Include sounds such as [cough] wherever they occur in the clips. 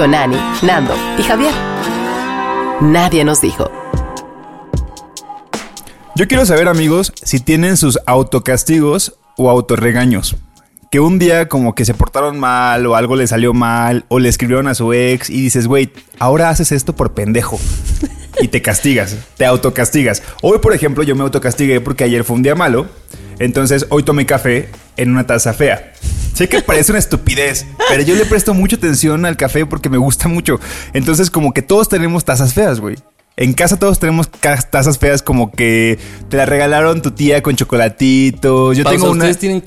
Con Ani, Nando y Javier. Nadie nos dijo. Yo quiero saber, amigos, si tienen sus autocastigos o autorregaños. Que un día como que se portaron mal o algo le salió mal o le escribieron a su ex y dices, güey, ahora haces esto por pendejo. Y te castigas, te autocastigas. Hoy, por ejemplo, yo me autocastigué porque ayer fue un día malo. Entonces, hoy tomé café en una taza fea. Sé que parece una estupidez, pero yo le presto mucha atención al café porque me gusta mucho. Entonces, como que todos tenemos tazas feas, güey. En casa todos tenemos tazas feas como que te la regalaron tu tía con chocolatitos. Yo Pausa, tengo una... ¿Ustedes tienen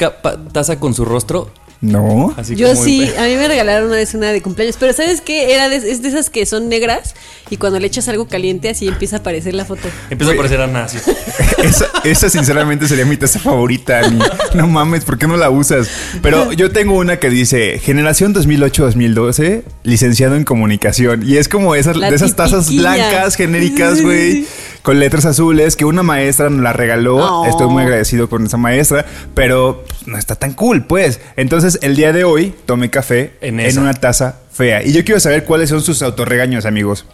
taza con su rostro? No. Así Yo como sí, a mí me regalaron una vez una de cumpleaños, pero ¿sabes qué? Era de, es de esas que son negras y cuando le echas algo caliente así empieza a aparecer la foto. Empieza a parecer Ana así. [laughs] Esa, esa sinceramente sería mi taza favorita. Ani. No mames, ¿por qué no la usas? Pero yo tengo una que dice Generación 2008-2012, licenciado en comunicación. Y es como esas, La de esas tazas blancas, genéricas, güey, con letras azules, que una maestra nos la regaló. Oh. Estoy muy agradecido con esa maestra, pero pues, no está tan cool, pues. Entonces, el día de hoy tomé café En en, una taza fea. Y yo quiero saber cuáles son sus autorregaños, amigos.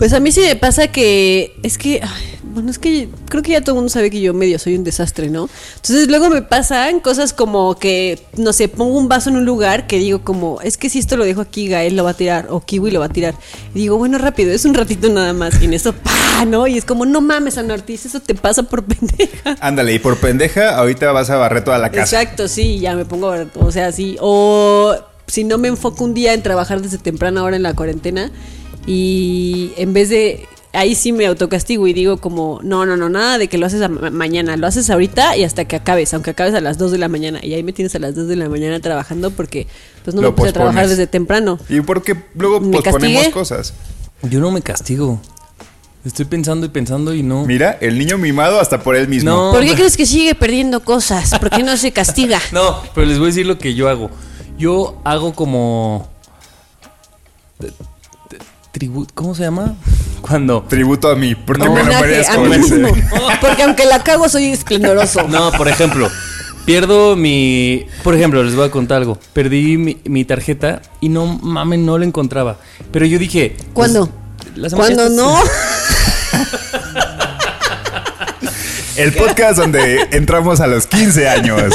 Pues a mí sí me pasa que es que, ay, bueno, es que creo que ya todo el mundo sabe que yo medio soy un desastre, ¿no? Entonces luego me pasan cosas como que, no sé, pongo un vaso en un lugar que digo como, es que si esto lo dejo aquí, Gael lo va a tirar o Kiwi lo va a tirar. Y digo, bueno, rápido, es un ratito nada más. Y en eso, [laughs] pa, ¿no? Y es como, no mames, Ana Ortiz, eso te pasa por [laughs] pendeja. Ándale, y por pendeja, ahorita vas a barrer toda la casa. Exacto, sí, ya me pongo, a ver, o sea, sí. O si no me enfoco un día en trabajar desde temprana hora en la cuarentena y en vez de ahí sí me autocastigo y digo como, no, no, no, nada de que lo haces a ma- mañana, lo haces ahorita y hasta que acabes, aunque acabes a las 2 de la mañana y ahí me tienes a las 2 de la mañana trabajando porque pues no Lo me puse a trabajar desde temprano. Y porque luego Me posponemos cosas. Yo no me castigo. Estoy pensando y pensando y no. Mira, el niño mimado hasta por él mismo. No. ¿Por qué crees que sigue perdiendo cosas? ¿Por qué no se castiga? [laughs] No, pero les voy a decir lo que yo hago. Yo hago como. Tribu ¿Cómo se llama? [laughs] Cuando. Tributo a mí, porque No. me lo merezco. mí dice. mismo. [laughs] Porque aunque la cago soy esplendoroso. No, por ejemplo, pierdo mi. Por ejemplo, les voy a contar algo. Perdí mi, mi tarjeta y no mames, no la encontraba. Pero yo dije. pues, ¿Cuándo? semana- Cuando no. El podcast donde entramos a los 15 años.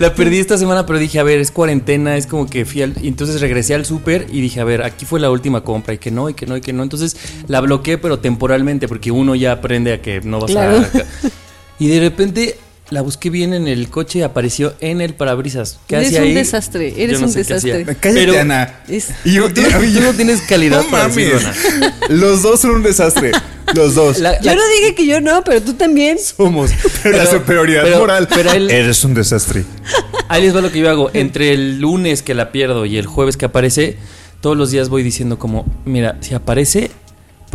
La perdí esta semana, pero dije, a ver, es cuarentena, es como que fui al. y entonces regresé al súper y dije, a ver, aquí fue la última compra, y que no, y que no, y que no. Entonces la bloqueé, pero temporalmente, porque uno ya aprende a que no vas Claro. a. [laughs] Y de repente la busqué bien en el coche y apareció en el parabrisas. ¿Qué Eres hacía un ahí? desastre, eres Yo no un sé qué hacía. desastre. Cállate, Pero- Ana. Es- Y yo- Tú, no tienes calidad No para mames. decirlo, Ana. Los dos son un desastre. Los dos. La- Yo la- no dije que yo no, pero tú también. Somos. Pero, la Pero- superioridad pero- moral. pero él- Eres un desastre. Ahí les va lo que yo hago. Entre el lunes que la pierdo y el jueves que aparece, todos los días voy diciendo como, mira, si aparece,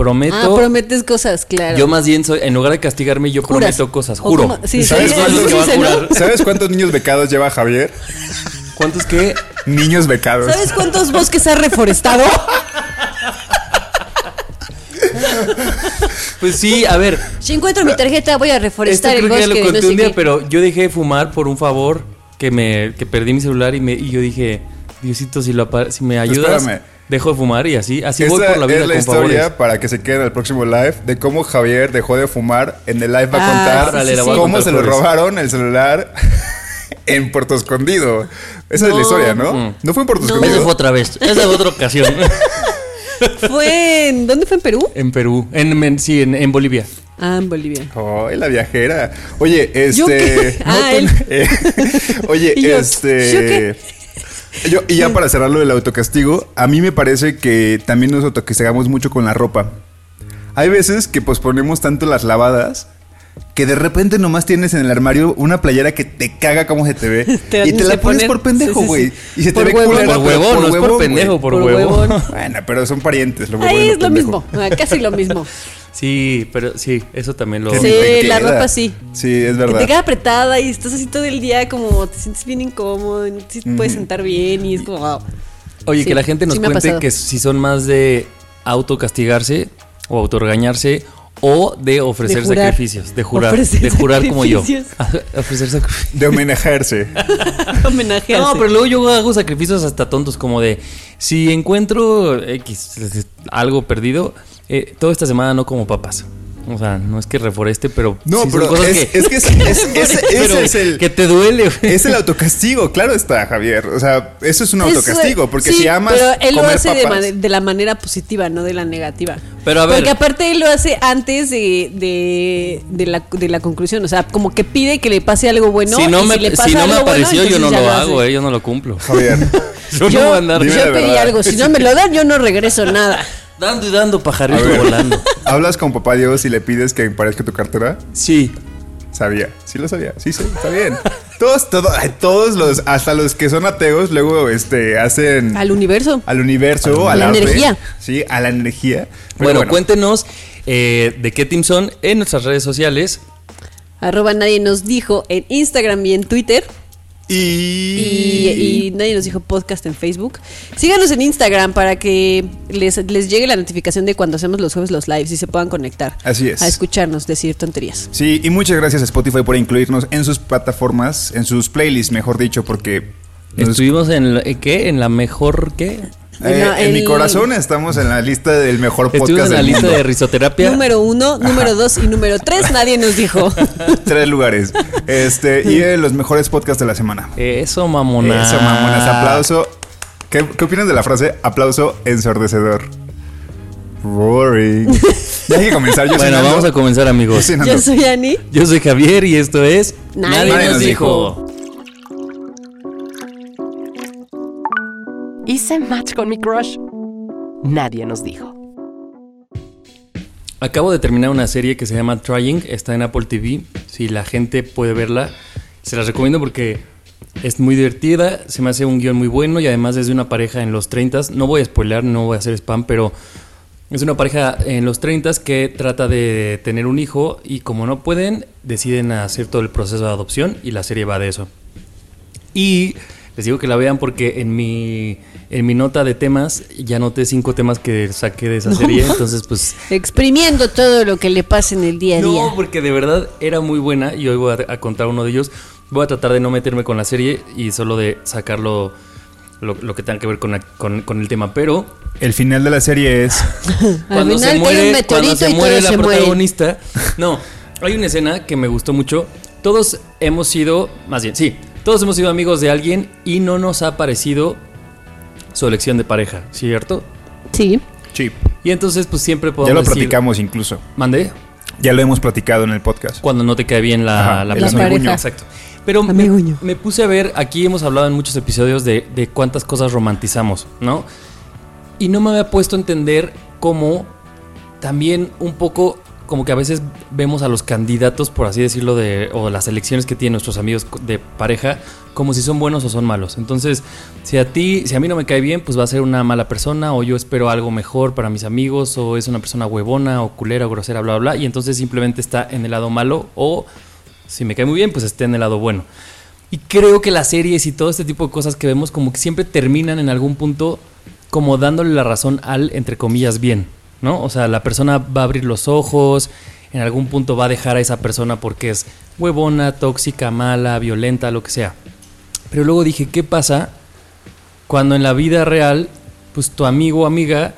prometo. Ah, prometes cosas, claro. Yo más bien soy, en lugar de castigarme, yo Juras. prometo cosas, juro. como- sí, ¿Sabes cuántos niños becados lleva Javier? ¿Cuántos que? Niños becados. ¿Sabes cuántos bosques ha reforestado? Pues sí, a ver. Si encuentro mi tarjeta, voy a Esto reforestar creo el que ya bosque. lo conté no sé un día, qué. pero yo dejé de fumar por un favor que me que perdí mi celular y, me, y yo dije, Diosito, si, lo, si me ayudas, Espérame. Dejo de fumar y así, así voy por la vida es la con historia favores. para que se quede en el próximo live de cómo Javier dejó de fumar. En el live va a Ah, contar sí. a cómo contar se lo jueves. robaron el celular [laughs] en Puerto Escondido. Esa es la No. historia, ¿no? Mm. No fue en Puerto No. Esa Escondido. fue otra vez. Esa fue otra ocasión. [laughs] ¿Fue en. ¿Dónde fue en Perú? en Perú. En, en- sí, en, en Bolivia. Ah, en Bolivia. Ay, la viajera. Oye, ¿Yo qué? este. [laughs] Ah, él. eh, oye, Y yo, este. ¿yo qué? Yo- y ya para cerrar lo del autocastigo, a mí me parece que también nos autocastigamos mucho con la ropa. Hay veces que posponemos tanto las lavadas que de repente nomás tienes en el armario una playera que te caga cómo se te ve [laughs] Te y te la pones poner- por pendejo, sí, sí, güey. sí. Y se te ve huevón. culera, Por huevón, no es por pendejo, por, Por huevón. huevón. [laughs] Bueno, pero son parientes, huevos. Ahí es lo mismo. ah, Casi lo mismo. [laughs] Sí, pero sí, eso también lo. Que Sí, la ropa sí. Sí, es Que verdad. te queda apretada y estás así todo el día como te sientes bien incómodo, no te puedes sentar bien y es como wow. Oye, Sí, que la gente nos cuente que si son más de autocastigarse o autorregañarse o de ofrecer De jurar. sacrificios, de jurar, Ofrecer de jurar como yo. [laughs] ofrecer sacrificios. De homenajearse. [laughs] Homenaje No, pero luego yo hago sacrificios hasta tontos, como de si encuentro X, algo perdido, eh, toda esta semana no como papas. O sea, no es que reforeste, pero. No, sí son pero cosas es, que, es que es- es- [laughs] ese, pero ese es el. que te duele. güey. Es el autocastigo, claro está, Javier. O sea, eso es un autocastigo, porque sí, si amas Pero él lo hace de, papas- mane- de la manera positiva, no de la negativa. Pero a ver. Porque aparte él lo hace antes de, de, de la, de la conclusión. O sea, como que pide que le pase algo bueno. si no y me, si le pasa si no me algo bueno, apareció, yo no lo hago, eh, yo no lo cumplo. Javier. [laughs] Yo, no voy a andar yo pedí verdad. algo. Si no me lo dan, yo no regreso nada. Dando y dando pajarito ver, volando. [laughs] ¿Hablas con papá Dios y le pides que parezca tu cartera? Sí. Sabía, sí lo sabía, sí, sí, está bien. Todos, todo- todos los, hasta los que son ateos, luego este, hacen Al universo. al universo, A la arte. energía. Sí, a la energía. Bueno, cuéntenos eh, de qué team son en nuestras redes sociales. Arroba nadie nos dijo en Instagram y en Twitter. Y, y nadie nos dijo podcast en Facebook. Síganos en Instagram para que les, les llegue la notificación de cuando hacemos los jueves los lives y se puedan conectar. Así es. A escucharnos decir tonterías. Sí, y muchas gracias a Spotify por incluirnos en sus plataformas, en sus playlists, mejor dicho, porque nos- Estuvimos en, la- ¿en ¿qué? En la mejor, ¿qué? Eh, No, en mi corazón estamos en la lista del mejor Estuvimos podcast en la del lista mundo. de risoterapia. Número uno, número dos y número tres, nadie nos dijo. [laughs] Tres lugares. Este, y eh, los mejores podcasts de la semana. Eso, mamona. Eso, mamonas. Aplauso. ¿Qué, qué opinas de la frase aplauso ensordecedor? Roaring. Ya hay que comenzar. Yo [laughs] soy Bueno, vamos a comenzar, Yo amigos. Yo soy Ani. Yo soy Javier y esto es Nadie nos dijo. Hice match con mi crush. Nadie nos dijo. Acabo de terminar una serie que se llama Trying, está en Apple TV. Si la gente puede verla, se las recomiendo porque es muy divertida, se me hace un guion muy bueno y además es de una pareja en los 30. No voy a spoilear, no voy a hacer spam, pero es una pareja en los 30 que trata de tener un hijo y como no pueden, deciden hacer todo el proceso de adopción y la serie va de eso. Y les digo que la vean porque en mi, en mi nota de temas ya noté cinco temas que saqué de esa serie. Entonces, pues. Exprimiendo todo lo que le pasa en el día a día. No, porque de verdad era muy buena y hoy voy a, a contar uno de ellos. Voy a tratar de no meterme con la serie y solo de sacarlo lo, lo que tenga que ver con, la- con, con el tema. Pero El final de la serie es. [laughs] cuando se muere, meteorito cuando se y muere la se mueren. protagonista. No, hay una escena que me gustó mucho. Todos hemos sido, más bien, sí, todos hemos sido amigos de alguien y no nos ha parecido su elección de pareja, ¿cierto? Sí. Sí. Y entonces, pues siempre podemos Ya lo decir, platicamos incluso. Mandé Ya lo hemos platicado en el podcast. cuando no te cae bien la, Ajá, la persona. amiguño. Exacto. Pero me, me puse a ver, aquí hemos hablado en muchos episodios de, de cuántas cosas romantizamos, ¿no? Y no me había puesto a entender cómo también un poco como que a veces vemos a los candidatos, por así decirlo, de, o las elecciones que tienen nuestros amigos de pareja, como si son buenos o son malos. Entonces, si a ti, si a mí no me cae bien, pues va a ser una mala persona, o yo espero algo mejor para mis amigos, o es una persona huevona, o culera, o grosera, bla, bla, bla, y entonces simplemente está en el lado malo, o si me cae muy bien, pues esté en el lado bueno. Y creo que las series y todo este tipo de cosas que vemos como que siempre terminan en algún punto como dándole la razón al, entre comillas, bien, ¿no? O sea, la persona va a abrir los ojos, en algún punto va a dejar a esa persona porque es huevona, tóxica, mala, violenta, lo que sea. Pero luego dije, ¿qué pasa cuando en la vida real, pues tu amigo o amiga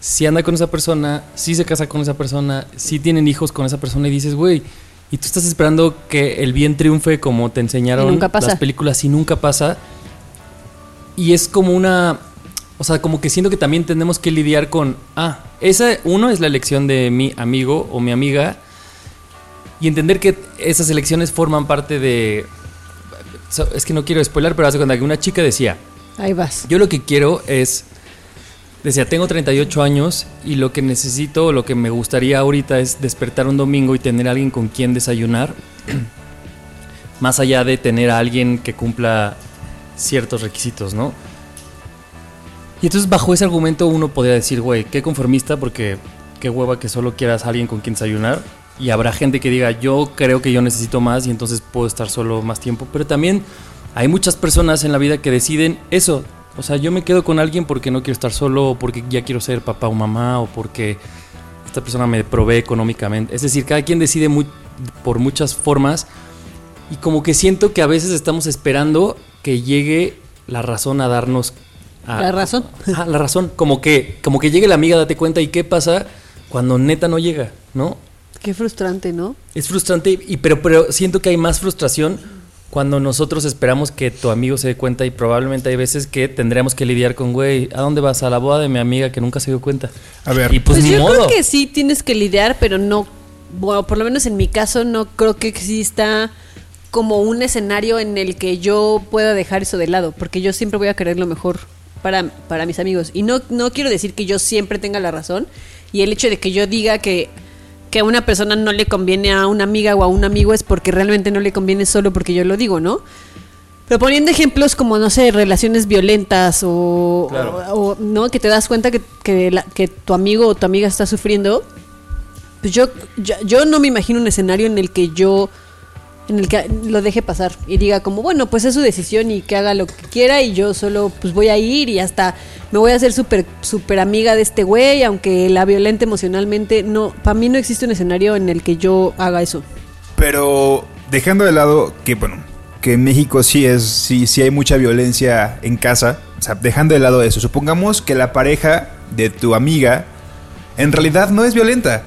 si anda con esa persona, si se casa con esa persona, si tienen hijos con esa persona y dices, güey, y tú estás esperando que el bien triunfe como te enseñaron las películas y nunca pasa. Y es como una... O sea, como que siento que también tenemos que lidiar con... Ah, esa, uno es la elección de mi amigo o mi amiga. Y entender que esas elecciones forman parte de... Es que no quiero spoiler, pero hace que una chica decía... Ahí vas. Yo lo que quiero es. Decía, tengo 38 años y lo que necesito, o lo que me gustaría ahorita es despertar un domingo y tener a alguien con quien desayunar. [clears throat] Más allá de tener a alguien que cumpla ciertos requisitos, ¿no? Y entonces, bajo ese argumento, uno podría decir, güey, qué conformista, porque qué hueva que solo quieras a alguien con quien desayunar. Y habrá gente que diga, yo creo que yo necesito más y entonces puedo estar solo más tiempo. Pero también hay muchas personas en la vida que deciden eso. O sea, yo me quedo con alguien porque no quiero estar solo, o porque ya quiero ser papá o mamá, o porque esta persona me provee económicamente. Es decir, cada quien decide muy- por muchas formas. Y como que siento que a veces estamos esperando que llegue la razón a darnos... a- La razón. Ah, la razón. Como que, como que llegue la amiga, date cuenta. ¿Y qué pasa cuando neta no llega? ¿No? Qué frustrante, ¿no? Es frustrante, y, pero, pero siento que hay más frustración cuando nosotros esperamos que tu amigo se dé cuenta y probablemente hay veces que tendremos que lidiar con, güey, ¿a dónde vas? A la boda de mi amiga que nunca se dio cuenta. A ver. Y pues, Pues, ni yo modo. creo que sí tienes que lidiar, pero no, bueno, por lo menos en mi caso no creo que exista como un escenario en el que yo pueda dejar eso de lado, porque yo siempre voy a querer lo mejor para, para mis amigos. Y no, no quiero decir que yo siempre tenga la razón, y el hecho de que yo diga que, que a una persona no le conviene a una amiga o a un amigo es porque realmente no le conviene solo porque yo lo digo, ¿no? Pero poniendo ejemplos como, no sé, relaciones violentas o, Claro. o- no, que te das cuenta que, que, la- que tu amigo o tu amiga está sufriendo, pues yo, yo, yo no me imagino un escenario en el que yo, en el que lo deje pasar y diga como, bueno, pues es su decisión y que haga lo que quiera y yo solo pues voy a ir y hasta me voy a hacer súper, súper amiga de este güey, aunque la violente emocionalmente, no, para mí no existe un escenario en el que yo haga eso. Pero dejando de lado que, bueno, que en México sí es, sí, sí hay mucha violencia en casa. O sea, dejando de lado eso, supongamos que la pareja de tu amiga en realidad no es violenta.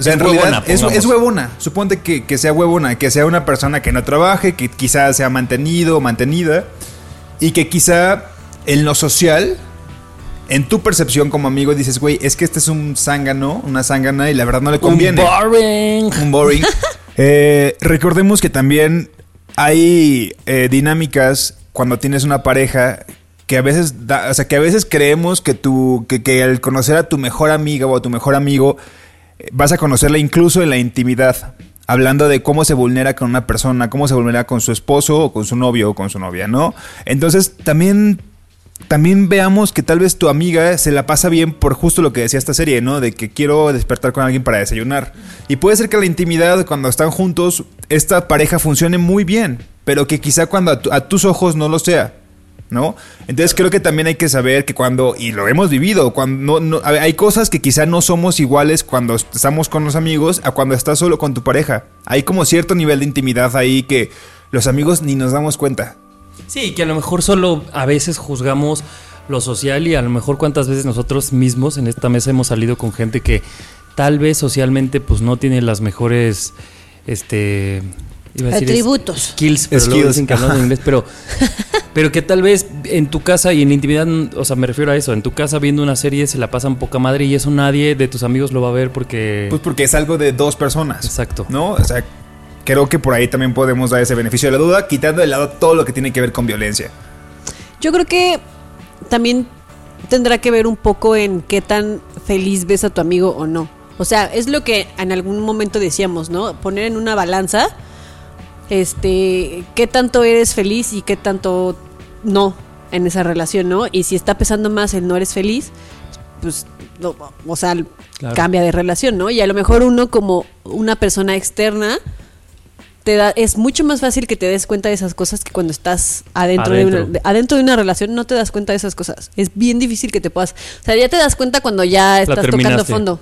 O sea, Es en realidad huevona, es, pongamos. es huevona. Suponte que, que sea huevona, que sea una persona que no trabaje, que quizá sea mantenido o mantenida. Y que quizá en lo social, en tu percepción como amigo, dices, güey, es que este es un zángano, una zángana y la verdad no le conviene. Un boring. Un boring. [laughs] Eh, recordemos que también hay eh, dinámicas cuando tienes una pareja que a veces, da- o sea, que a veces creemos que tú, que, que al conocer a tu mejor amiga o a tu mejor amigo, vas a conocerla incluso en la intimidad. Hablando de cómo se vulnera con una persona, cómo se vulnera con su esposo o con su novio o con su novia, ¿no? Entonces también también veamos que tal vez tu amiga se la pasa bien por justo lo que decía esta serie, ¿no? De que quiero despertar con alguien para desayunar. Y puede ser que la intimidad, cuando están juntos, esta pareja funcione muy bien, pero que quizá cuando a, a tus ojos no lo sea. ¿No? Entonces creo que también hay que saber que cuando, y lo hemos vivido, cuando no, hay cosas que quizá no somos iguales cuando estamos con los amigos a cuando estás solo con tu pareja. Hay como cierto nivel de intimidad ahí que los amigos ni nos damos cuenta. Sí, que a lo mejor solo a veces juzgamos lo social y a lo mejor cuántas veces nosotros mismos en esta mesa hemos salido con gente que tal vez socialmente pues no tiene las mejores este iba a decir Atributos. skills, pero luego Skills, dicen que hablan en inglés, pero [laughs] pero que tal vez en tu casa y en la intimidad, o sea, me refiero a eso, en tu casa viendo una serie se la pasan poca madre y eso nadie de tus amigos lo va a ver porque Pues porque es algo de dos personas. Exacto. ¿No? O sea, creo que por ahí también podemos dar ese beneficio de la duda, quitando de lado todo lo que tiene que ver con violencia. Yo creo que también tendrá que ver un poco en qué tan feliz ves a tu amigo o no. O sea, es lo que en algún momento decíamos, ¿no? Poner en una balanza, este, qué tanto eres feliz y qué tanto no en esa relación, ¿no? Y si está pesando más el no eres feliz, pues, no, o sea, Claro. cambia de relación, ¿no? Y a lo mejor uno como una persona externa te da, es mucho más fácil que te des cuenta de esas cosas que cuando estás adentro, De, Adentro. una, de- adentro de una relación no te das cuenta de esas cosas. Es bien difícil que te puedas, o sea, ya te das cuenta cuando ya estás tocando fondo.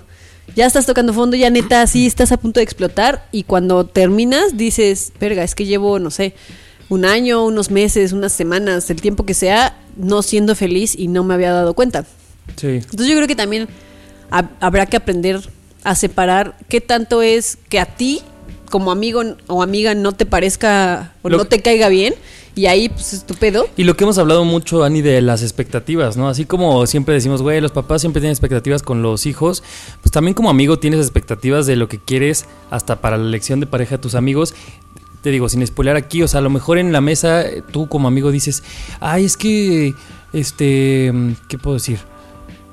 Ya estás tocando fondo, ya neta, sí estás a punto de explotar y cuando terminas dices, verga, es que llevo, no sé, un año, unos meses, unas semanas, el tiempo que sea, no siendo feliz y no me había dado cuenta. sí. Entonces yo creo que también hab- habrá que aprender a separar qué tanto es que a ti como amigo o amiga no te parezca o Lo- no te caiga bien y ahí pues es tu pedo. Y lo que hemos hablado mucho, Ani, de las expectativas, ¿no? Así como siempre decimos, güey, los papás siempre tienen expectativas con los hijos, pues también como amigo tienes expectativas de lo que quieres hasta para la elección de pareja de tus amigos. Te digo, sin spoiler aquí, o sea, a lo mejor en la mesa eh, tú como amigo dices, ay, es que, este, ¿qué puedo decir?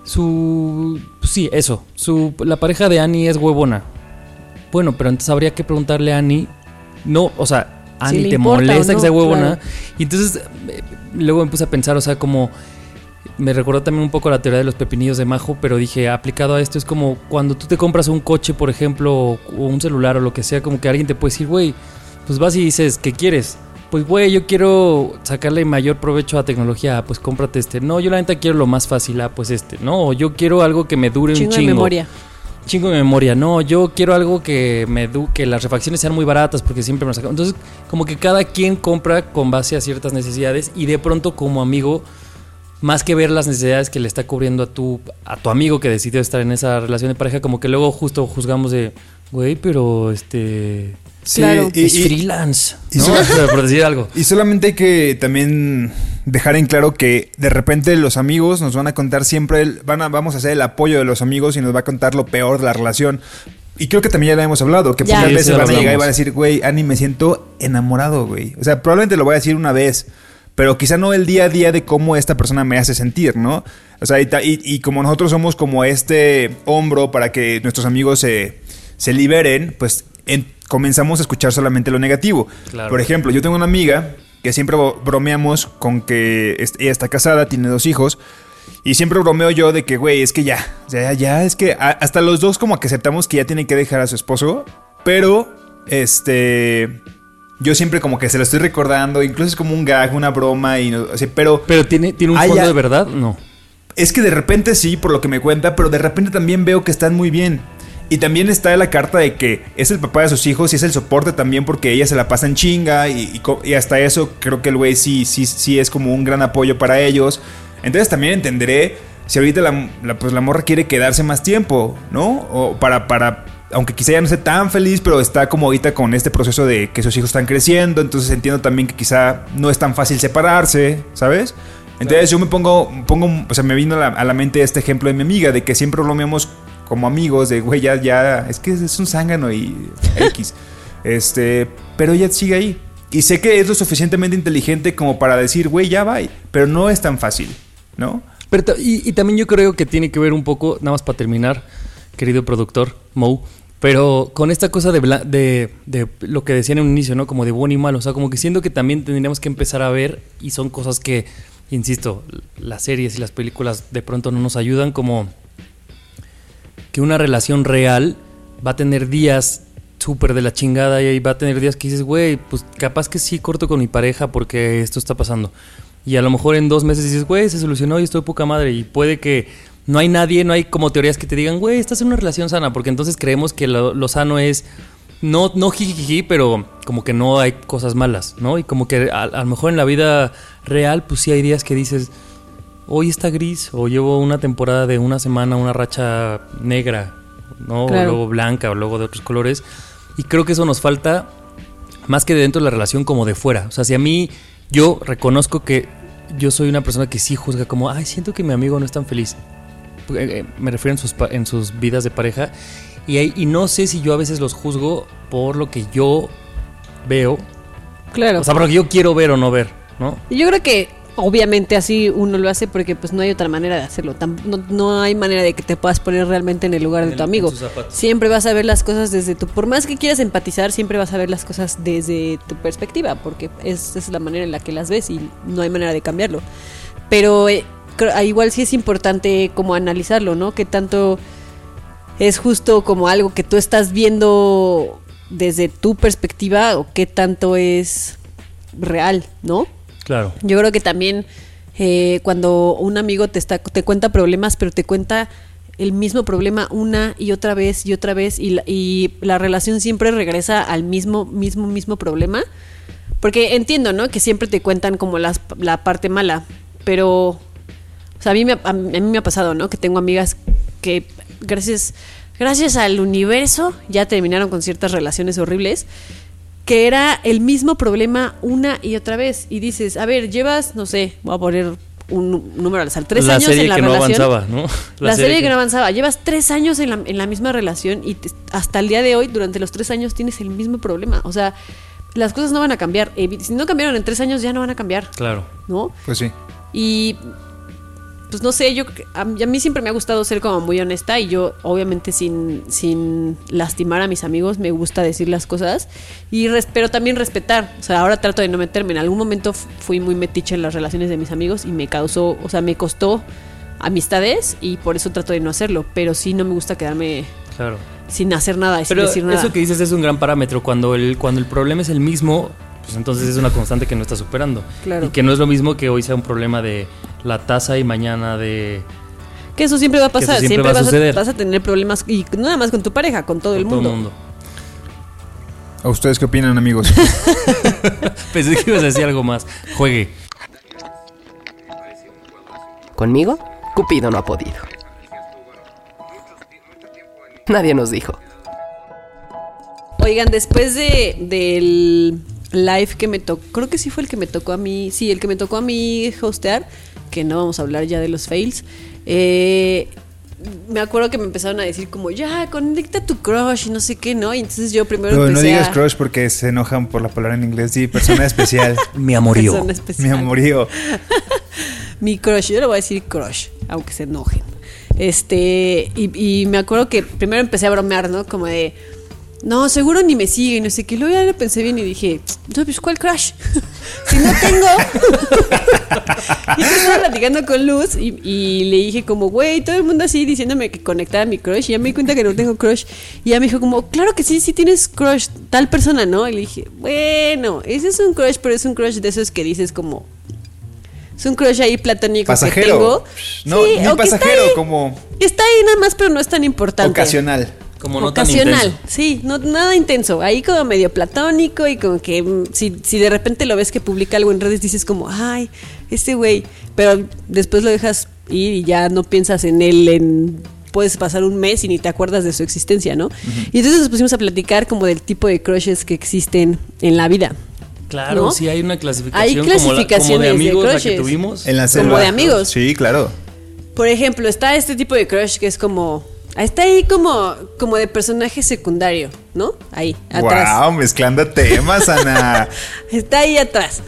Su, sí, eso, su, la pareja de Annie es huevona. Bueno, pero entonces habría que preguntarle a Annie, no, o sea, Si Annie le te importa molesta que sea huevona. claro. Y entonces eh, luego me puse a pensar, o sea, como me recordó también un poco la teoría de los pepinillos de Majo, pero dije, aplicado a esto es como cuando tú te compras un coche, por ejemplo, o un celular o lo que sea, como que alguien te puede decir, güey, pues vas y dices, ¿qué quieres? Pues, güey, yo quiero sacarle mayor provecho a la tecnología, ah, pues cómprate este. No, yo la neta quiero lo más fácil, ah, pues este. No, o yo quiero algo que me dure un Chingo de chingo. memoria. Chingo de memoria. No, yo quiero algo que me que las refacciones sean muy baratas porque siempre me sacan. Entonces, como que cada quien compra con base a ciertas necesidades y de pronto como amigo, más que ver las necesidades que le está cubriendo a tu, a tu amigo que decidió estar en esa relación de pareja, como que luego justo juzgamos de, güey, pero este... Sí, Claro. y- es y- freelance, y ¿no? [laughs] por decir algo. Y solamente hay que también dejar en claro que de repente los amigos nos van a contar siempre, el- van a, vamos a hacer el apoyo de los amigos y nos va a contar lo peor de la relación. Y creo que también ya lo hemos hablado, que Sí, veces van a llegar y van a decir, güey, Ani, me siento enamorado, güey. O sea, probablemente lo voy a decir una vez, pero quizá no el día a día de cómo esta persona me hace sentir, ¿no? O sea, y- y como nosotros somos como este hombro para que nuestros amigos se, se liberen, pues en- comenzamos a escuchar solamente lo negativo. Claro. Por ejemplo, yo tengo una amiga que siempre bromeamos con que ella está casada, tiene dos hijos. Y siempre bromeo yo de que, güey, es que ya, ya es que hasta los dos como que aceptamos que ya tienen que dejar a su esposo, pero, este, yo siempre como que se lo estoy recordando, incluso es como un gag, una broma, y no, así, pero Pero tiene, tiene un fondo de verdad, no. es que de repente sí, por lo que me cuenta, pero de repente también veo que están muy bien. Y también está la carta de que es el papá de sus hijos y es el soporte también porque ella se la pasa en chinga y, y co- y hasta eso creo que el güey sí, sí, sí es como un gran apoyo para ellos. Entonces también entenderé si ahorita la, la, pues la morra quiere quedarse más tiempo, ¿no? O para, para, aunque quizá ya no esté tan feliz, pero está como ahorita con este proceso de que sus hijos están creciendo, entonces entiendo también que quizá no es tan fácil separarse, ¿sabes? Entonces yo me pongo, pongo, o sea, me vino a la, a la mente este ejemplo de mi amiga, de que siempre bromeamos como amigos, de güey, ya, ya, es que es un zángano y X. [laughs] este, pero ella sigue ahí. Y sé que es lo suficientemente inteligente como para decir, güey, ya va, pero no es tan fácil, ¿no? Pero y, y también yo creo que tiene que ver un poco, nada más para terminar, querido productor, Mo, pero con esta cosa de, de, de lo que decían en un inicio, ¿no? Como de bueno y malo, o sea, como que siento que también tendríamos que empezar a ver, y son cosas que, insisto, las series y las películas de pronto no nos ayudan, como que una relación real va a tener días súper de la chingada y va a tener días que dices, güey, pues capaz que sí corto con mi pareja porque esto está pasando. Y a lo mejor en dos meses dices, güey, se solucionó y estoy poca madre. Y puede que no hay nadie, no hay como teorías que te digan, güey, estás en una relación sana, porque entonces creemos que lo, sano es no, no pero como que no hay cosas malas, ¿no? Y como que a, a lo mejor en la vida real, pues sí hay días que dices, hoy está gris, o llevo una temporada de una semana, una racha negra, ¿no? Claro. O luego blanca, o luego de otros colores. Y creo que eso nos falta más que de dentro de la relación, como de fuera. O sea, si a mí, yo reconozco que yo soy una persona que sí juzga como, ay, siento que mi amigo no es tan feliz. Eh, eh, Me refiero en sus, en sus vidas de pareja. Y, hay- y no sé si yo a veces los juzgo por lo que yo veo. Claro. O sea, por lo que yo quiero ver o no ver, ¿no? Yo creo que obviamente así uno lo hace porque pues no hay otra manera de hacerlo. No, no hay manera de que te puedas poner realmente en el lugar de En- tu amigo. Siempre vas a ver las cosas desde tu... Por más que quieras empatizar, siempre vas a ver las cosas desde tu perspectiva porque es, es la manera en la que las ves y no hay manera de cambiarlo. Pero eh, ah, igual sí es importante como analizarlo, ¿no? Que tanto es justo como algo que tú estás viendo desde tu perspectiva o qué tanto es real, ¿no? Claro. Yo creo que también eh, cuando un amigo te está te cuenta problemas, pero te cuenta el mismo problema una y otra vez y otra vez y la, y la relación siempre regresa al mismo mismo mismo problema. Porque entiendo, ¿no? Que siempre te cuentan como las, la parte mala, pero a mí, me, a mí me ha pasado, ¿no? Que tengo amigas que gracias gracias al universo, ya terminaron con ciertas relaciones horribles, que era el mismo problema una y otra vez. Y dices, a ver, llevas, no sé, voy a poner un número al azar, tres la años serie en la que no relación. avanzaba, ¿no? [laughs] La, serie, que no avanzaba. Llevas tres años en la, en la misma relación y te- hasta el día de hoy, durante los tres años, tienes el mismo problema. O sea, las cosas no van a cambiar. Si no cambiaron en tres años, ya no van a cambiar, Claro. ¿no? Pues sí. Y pues no sé, yo a mí, a mí siempre me ha gustado ser como muy honesta y yo obviamente sin, sin lastimar a mis amigos me gusta decir las cosas y res- pero también respetar. O sea, ahora trato de no meterme. En algún momento fui muy metiche en las relaciones de mis amigos y me causó, o sea, me costó amistades y por eso trato de no hacerlo, pero sí no me gusta quedarme Claro. sin hacer nada sin Pero decir nada. eso que dices es un gran parámetro. Cuando el, cuando el problema es el mismo, pues entonces es una constante que no está superando. Claro. Y que no es lo mismo que hoy sea un problema de la tasa y mañana de Que eso siempre va a pasar, siempre siempre, va a vas, a, suceder. vas a tener problemas y no nada más con tu pareja, con todo el todo mundo. el mundo. ¿A ustedes qué opinan, amigos? [laughs] [laughs] Pensé que ibas a decir algo más. Juegue. Conmigo, Cupido no ha podido. Nadie nos dijo. Oigan, después de del live que me tocó, creo que sí fue el que me tocó a mí, sí, el que me tocó a mí hostear, que no vamos a hablar ya de los fails. eh, me acuerdo que me empezaron a decir como, ya, conecta tu crush y no sé qué, ¿no? Y entonces yo primero Pero no digas a... crush porque se enojan por la palabra en inglés. Sí, [laughs] persona especial. Mi amorío. persona Mi especial. amorío. Mi crush, yo le voy a decir crush, aunque se enojen. Este, y, y me acuerdo que primero empecé a bromear, ¿no? Como de, no, seguro ni me sigue, no sé qué. Luego ya lo pensé bien y dije, no, pues ¿cuál crush? [laughs] si no tengo. [laughs] y entonces estaba platicando con Luz y, y le dije como, güey, todo el mundo así diciéndome que conectara mi crush. Y ya me di cuenta que no tengo crush. Y ya me dijo como, claro que sí, sí tienes crush, tal persona, ¿no? Y le dije, bueno, ese es un crush, pero es un crush de esos que dices como... Es un crush ahí platónico que Pasajero. tengo. No, Sí, ni que pasajero, ahí- como Está ahí nada más, pero no es tan importante. ocasional. Como no tan Ocasional, intenso. sí, no, nada intenso. Ahí como medio platónico y como que mm, si, si de repente lo ves que publica algo en redes, dices como, ay, este güey. Pero después lo dejas ir y ya no piensas en él en puedes pasar un mes y ni te acuerdas de su existencia, ¿no? Y entonces nos pusimos a platicar como del tipo de crushes que existen en la vida. Claro, ¿No? sí hay una clasificación, Hay como, la- como clasificaciones de de amigos la que tuvimos. En la Como selva. de amigos. Sí, claro. Por ejemplo, está este tipo de crush que es como. Está ahí como, como de personaje secundario, ¿no? Ahí, atrás. Wow, mezclando temas, Ana. [laughs] Está ahí atrás.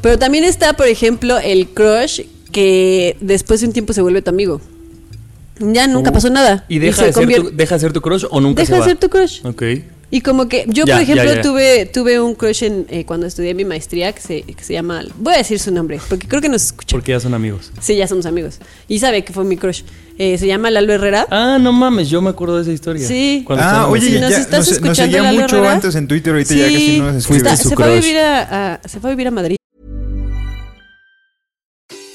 Pero también está, por ejemplo, el crush que después de un tiempo se vuelve tu amigo. Ya nunca Uh, pasó nada. ¿Y deja, se de ser tu, deja de ser tu crush o nunca Deja se de ser tu crush. Ok. Y como que yo, Ya, por ejemplo, ya, ya. tuve tuve un crush en, eh, cuando estudié mi maestría que se, que se llama... Voy a decir su nombre, porque creo que nos escucha. Porque ya son amigos. Sí, ya somos amigos. Y sabe que fue mi crush. Eh, se llama Lalo Herrera. Ah, no mames, yo me acuerdo de esa historia. Sí. Cuando Ah, oye, Si ya nos estás nos, nos escuchando, seguía Lalo mucho Herrera. antes en Twitter, ahorita ya casi no nos escribe. se, fue a crush. vivir a, a- se fue a vivir a Madrid.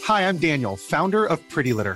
Hi, I'm Daniel, founder of Pretty Litter.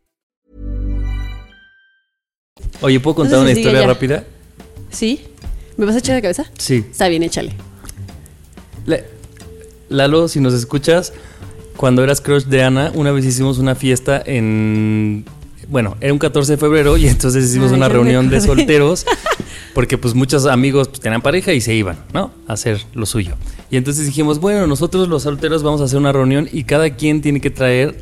Oye, ¿puedo contar una historia ya. rápida? ¿Sí? ¿Me vas a echar la cabeza? Sí. Está bien, échale. Le- Lalo, si nos escuchas, cuando eras crush de Ana, una vez hicimos una fiesta en... Bueno, era un 14 de febrero y entonces hicimos Ay, una reunión de solteros [laughs] porque pues muchos amigos pues, tenían pareja y se iban, ¿no? A hacer lo suyo. Y entonces dijimos, bueno, nosotros los solteros vamos a hacer una reunión y cada quien tiene que traer...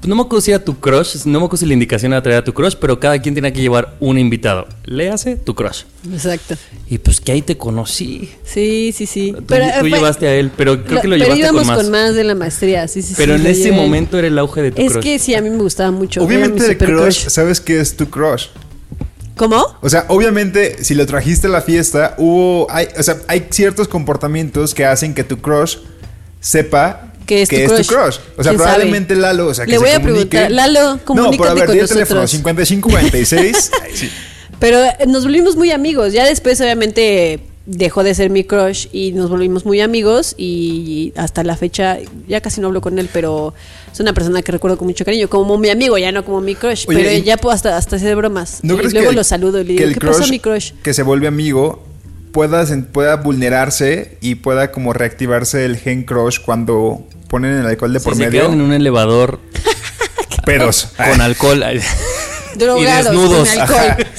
pues, no me acuerdo si era tu crush, no me acuerdo si la indicación era traer a tu crush, pero cada quien tiene que llevar un invitado. Léase tu crush. Exacto. Y pues que ahí te conocí. Sí, sí, sí. Tú, tú fue- llevaste a él, pero creo que lo pero llevaste íbamos con más. de la maestría, sí, sí, Pero sí, en lo ese llevé. momento era el auge de tu Es crush. que sí, a mí me gustaba mucho. Obviamente el crush, ¿sabes qué es tu crush? ¿Cómo? O sea, obviamente, si lo trajiste a la fiesta, hubo. Hay, o sea, hay ciertos comportamientos que hacen que tu crush sepa Que es tu crush. crush. O sea, ¿Quién probablemente Lalo, o sea, que Le se voy a comunique. preguntar, Lalo, No, comunícate por a ver, con el teléfono nosotros. 5546. Ay, sí. Pero eh, nos volvimos muy amigos. Ya después, obviamente, dejó de ser mi crush y nos volvimos muy amigos. Y hasta la fecha, ya casi no hablo con él, pero es una persona que recuerdo con mucho cariño. Como mi amigo, ya no como mi crush. Oye, pero ya puedo hasta, hasta hacer bromas. ¿No y crees luego que lo saludo y le que digo, ¿qué pasó, mi crush? que se vuelve amigo pueda, pueda vulnerarse y pueda como reactivarse el gen crush cuando ponen el alcohol de por se medio? quedan en un elevador [laughs] Pedos. con alcohol Drogados, y desnudos. con alcohol. [laughs]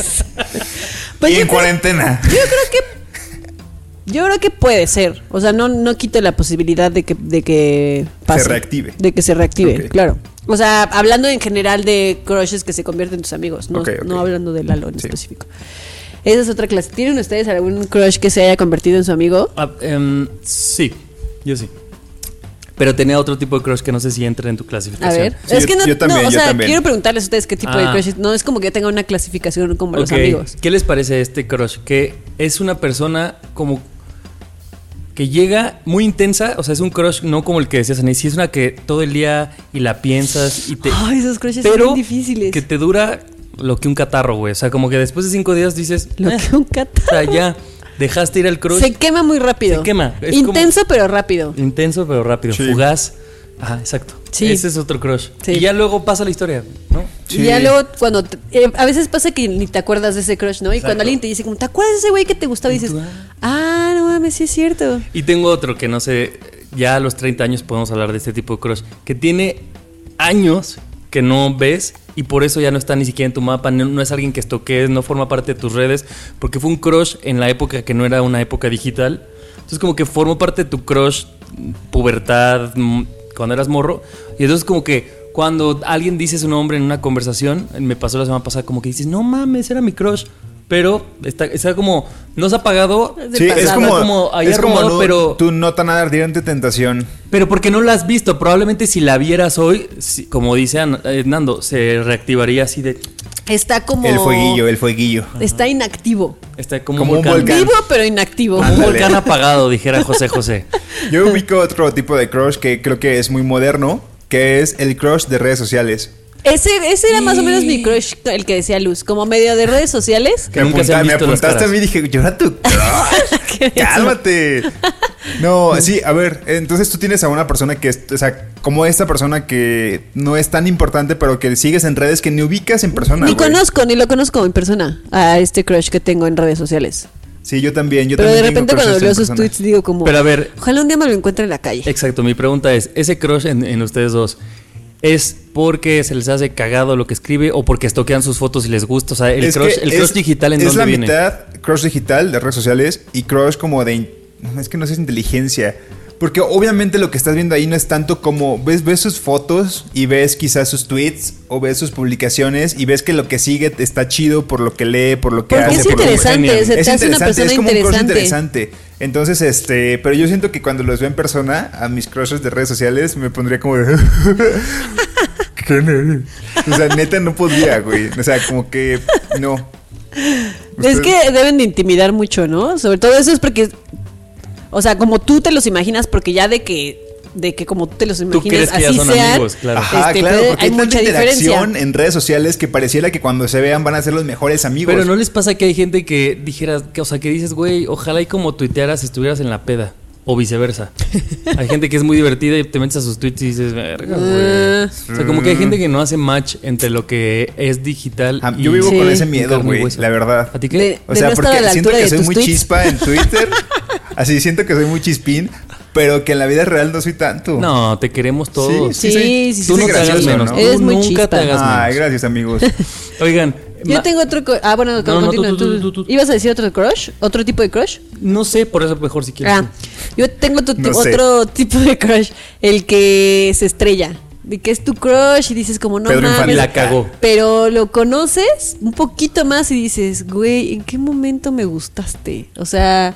Pues y en creo- cuarentena. Yo creo que. Yo creo que puede ser. O sea, no, no quito la posibilidad de que, de que pase. reactive. De que se reactive, claro. O sea, hablando en general de crushes que se convierten en tus amigos, no, no hablando de Lalo en Sí. específico. Esa es otra clase. ¿Tienen ustedes algún crush que se haya convertido en su amigo? Ah, em, sí, yo sí. Pero tenía otro tipo de crush que no sé si entra en tu A clasificación. ver. Sí, es que no, yo también, no, o sea, también. quiero preguntarles a ustedes qué tipo de Ah. crush. No es como que yo tenga una clasificación como los Ok, amigos. ¿Qué les parece este crush? Que es una persona como que llega muy intensa, o sea, es un crush no como el que decías, Anís, sí es una que todo el día y la piensas y te... Ay, esos crushes son pero difíciles. que te dura lo que un catarro, güey. O sea, como que después de cinco días dices... Lo "Eh". que un O sea, catarro. ya [laughs] dejaste ir al crush. Se quema muy rápido. Se quema, es Intenso, pero rápido. Intenso pero rápido, Sí. fugaz. Ajá, exacto. Sí. Ese es otro crush. Sí. Y ya luego pasa la historia, ¿no? Y ya luego cuando te- eh, a veces pasa que ni te acuerdas de ese crush, ¿no? Y cuando alguien te dice como, ¿te acuerdas de ese güey que te gustaba? Y dices, ah, no mames, sí es cierto. Y tengo otro que no sé, ya a los 30 años podemos hablar de este tipo de crush, que tiene años que no ves y por eso ya no está ni siquiera en tu mapa, no, es alguien que estoquees, no forma parte de tus redes, porque fue un crush en la época que no era una época digital. Entonces como que formó parte de tu crush, pubertad, mm, cuando eras morro. Y entonces como que cuando alguien dice su nombre en una conversación, me pasó la semana pasada, como que dices, no mames, era mi crush. Pero está, está como, no se ha apagado, Sí, es como, como ahí es como arrumado, no- pero- tu tan ardiente tentación. pero porque no la has visto. Probablemente si la vieras hoy, si- como dice eh, Nando, se reactivaría así de... Está como... El fueguillo, el fueguillo. Está inactivo. Está como, Como un un volcán. volcán. Vivo, pero inactivo. Como un volcán apagado, dijera José José. Yo ubico otro tipo de crush que creo que es muy moderno, que es el crush de redes sociales. Ese, ese era más o menos mi crush, el que decía Luz. Como medio de redes sociales. Que nunca se han me las apuntaste a caras. mí y dije, yo era tu [laughs] crush. [laughs] Cálmate. No, sí, a ver, entonces tú tienes a una persona que es, o sea, como esta persona que no es tan importante, pero que sigues en redes que ni ubicas en persona. Ni güey. conozco, ni lo conozco en persona a este crush que tengo en redes sociales. Sí, yo también. Yo pero de también tengo repente cuando crushes en sus tweets digo como... Pero a ver, Ojalá un día me lo encuentre en la calle. exacto, mi pregunta es, ¿ese crush en, en ustedes dos es porque se les hace cagado lo que escribe o porque estoquean sus fotos y les gusta? O sea, el Es crush, el crush es- digital en es dónde la viene? mitad crush digital de redes sociales y crush como de... Es que no sé si es inteligencia. Porque obviamente lo que estás viendo ahí no es tanto como ves, ves sus fotos y ves quizás sus tweets o ves sus publicaciones y ves que lo que sigue está chido por lo que lee, por lo que Porque hace. es por lo que- interesante, se te hace una interesante, persona es como un crush interesante. Entonces, este, pero yo siento que cuando los veo en persona, a mis crushes de redes sociales, me pondría como de... [laughs] ¿Quién eres? O sea, neta no podría, güey. O sea, como que no. Es que deben de intimidar mucho, ¿no? Sobre todo eso es porque, o sea, como tú te los imaginas, porque ya de que, de que como tú te los Tú imaginas crees que ya así son sean, amigos, claro. Ajá, este, claro, puede- porque hay hay, tanta mucha diferencia. interacción en redes sociales que pareciera que cuando se vean van a ser los mejores amigos. Pero no les pasa que hay gente que dijera, que, o sea, que dices, güey, ojalá y como tuitearas estuvieras en la peda. O viceversa. [laughs] hay gente que es muy divertida y te metes a sus tweets y dices, verga, güey. O sea, como que hay gente que no hace match entre lo que es digital Ah, y yo vivo Sí. con ese miedo, güey, la verdad. ¿A ti qué? De- O sea, porque siento que soy muy tweets. chispa en Twitter. [laughs] Así siento que soy muy chispín, pero que en la vida real no soy tanto. No, te queremos todos. Sí, soy- sí, sí, Tú soy no te hagas menos. ¿no? Eres Tú muy nunca chispa. te hagas Ay, menos. gracias, amigos. [laughs] Oigan, Yo tengo otro. Ah, bueno, No, no, tú, tú, tú- tú, tú, tú. ¿Ibas a decir otro crush? ¿Otro tipo de crush? no sé, por eso mejor si quieres. Ah, tú. yo tengo otro, No sé. otro tipo de crush. El que se estrella. De que es tu crush y dices como no Pedro mames. Infante. La cagó. Pero lo conoces un poquito más y dices, güey, ¿en qué momento me gustaste? O sea,